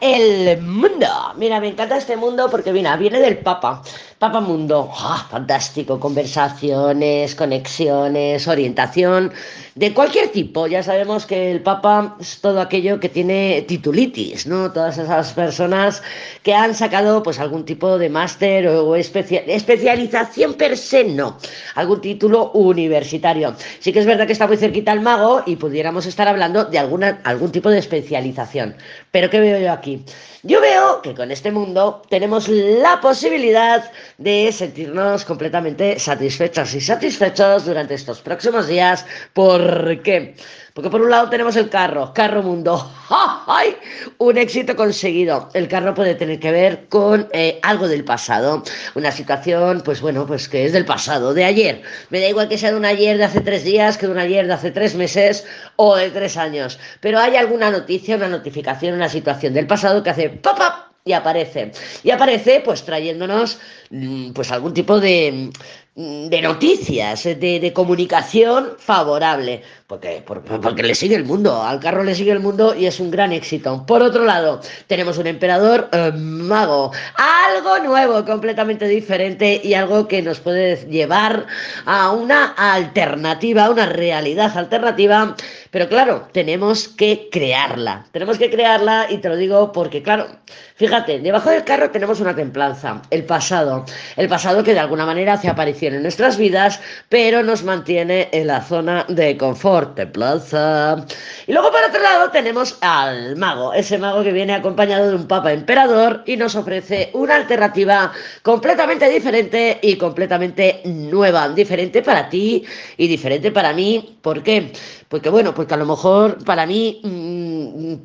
El mundo. Mira, me encanta este mundo porque mira, viene del Papa. Papa Mundo, ¡Ah, fantástico, conversaciones, conexiones, orientación, de cualquier tipo. Ya sabemos que el Papa es todo aquello que tiene titulitis, ¿no? Todas esas personas que han sacado pues algún tipo de máster o especialización per se, no, algún título universitario. Sí que es verdad que está muy cerquita el mago y pudiéramos estar hablando de alguna, algún tipo de especialización. Pero ¿qué yo aquí? Yo veo que con este mundo tenemos la posibilidad de sentirnos completamente satisfechas y satisfechos durante estos próximos días. ¿Por qué? Porque por un lado tenemos el carro, carro mundo. ¡Ay! Un éxito conseguido. El carro puede tener que ver con eh, algo del pasado. Una situación, pues bueno, pues que es del pasado, de ayer. Me da igual que sea de un ayer de hace tres días, que de un ayer de hace tres meses o de tres años. Pero hay alguna noticia, una notificación, una situación del pasado que hace ¡pop, pop! y aparece. Y aparece pues trayéndonos mm, pues algún tipo de, de noticias, de, de, comunicación favorable. Porque, porque le sigue el mundo, al carro le sigue el mundo y es un gran éxito. Por otro lado, tenemos un emperador eh, mago, algo nuevo, completamente diferente y algo que nos puede llevar a una alternativa, a una realidad alternativa. Pero claro, tenemos que crearla. Tenemos que crearla y te lo digo porque, claro, fíjate, debajo del carro tenemos una templanza, el pasado. El pasado que de alguna manera hace en nuestras vidas, pero nos mantiene en la zona de confort Plaza. Y luego por otro lado tenemos al mago, ese mago que viene acompañado de un papa emperador y nos ofrece una alternativa completamente diferente y completamente nueva, diferente para ti y diferente para mí. ¿Por qué? Porque bueno, porque a lo mejor para mí mmm,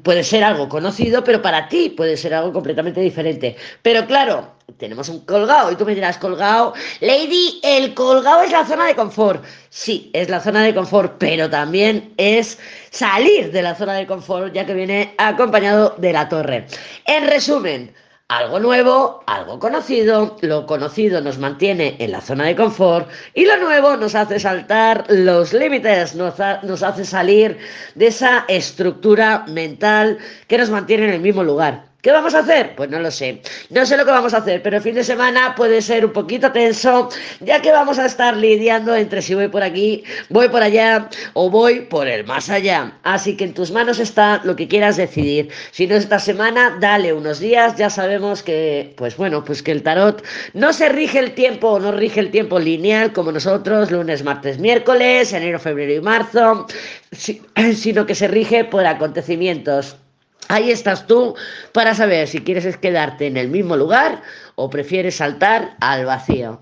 puede ser algo conocido, pero para ti puede ser algo completamente diferente. Pero claro, tenemos un colgado y tú me dirás, colgado, Lady, el colgado es la zona de confort. Sí, es la zona de confort, pero también es salir de la zona de confort, ya que viene acompañado de la torre. En resumen, algo nuevo, algo conocido, lo conocido nos mantiene en la zona de confort y lo nuevo nos hace saltar los límites, nos, hace salir de esa estructura mental que nos mantiene en el mismo lugar. ¿Qué vamos a hacer? Pues no lo sé. No sé lo que vamos a hacer, pero el fin de semana puede ser un poquito tenso, ya que vamos a estar lidiando entre si voy por aquí, voy por allá o voy por el más allá. Así que en tus manos está lo que quieras decidir. Si no es esta semana, dale unos días. Ya sabemos que, pues bueno, pues que el tarot no se rige el tiempo, no rige el tiempo lineal como nosotros, lunes, martes, miércoles, enero, febrero y marzo, sino que se rige por acontecimientos Ahí estás tú para saber si quieres quedarte en el mismo lugar o prefieres saltar al vacío.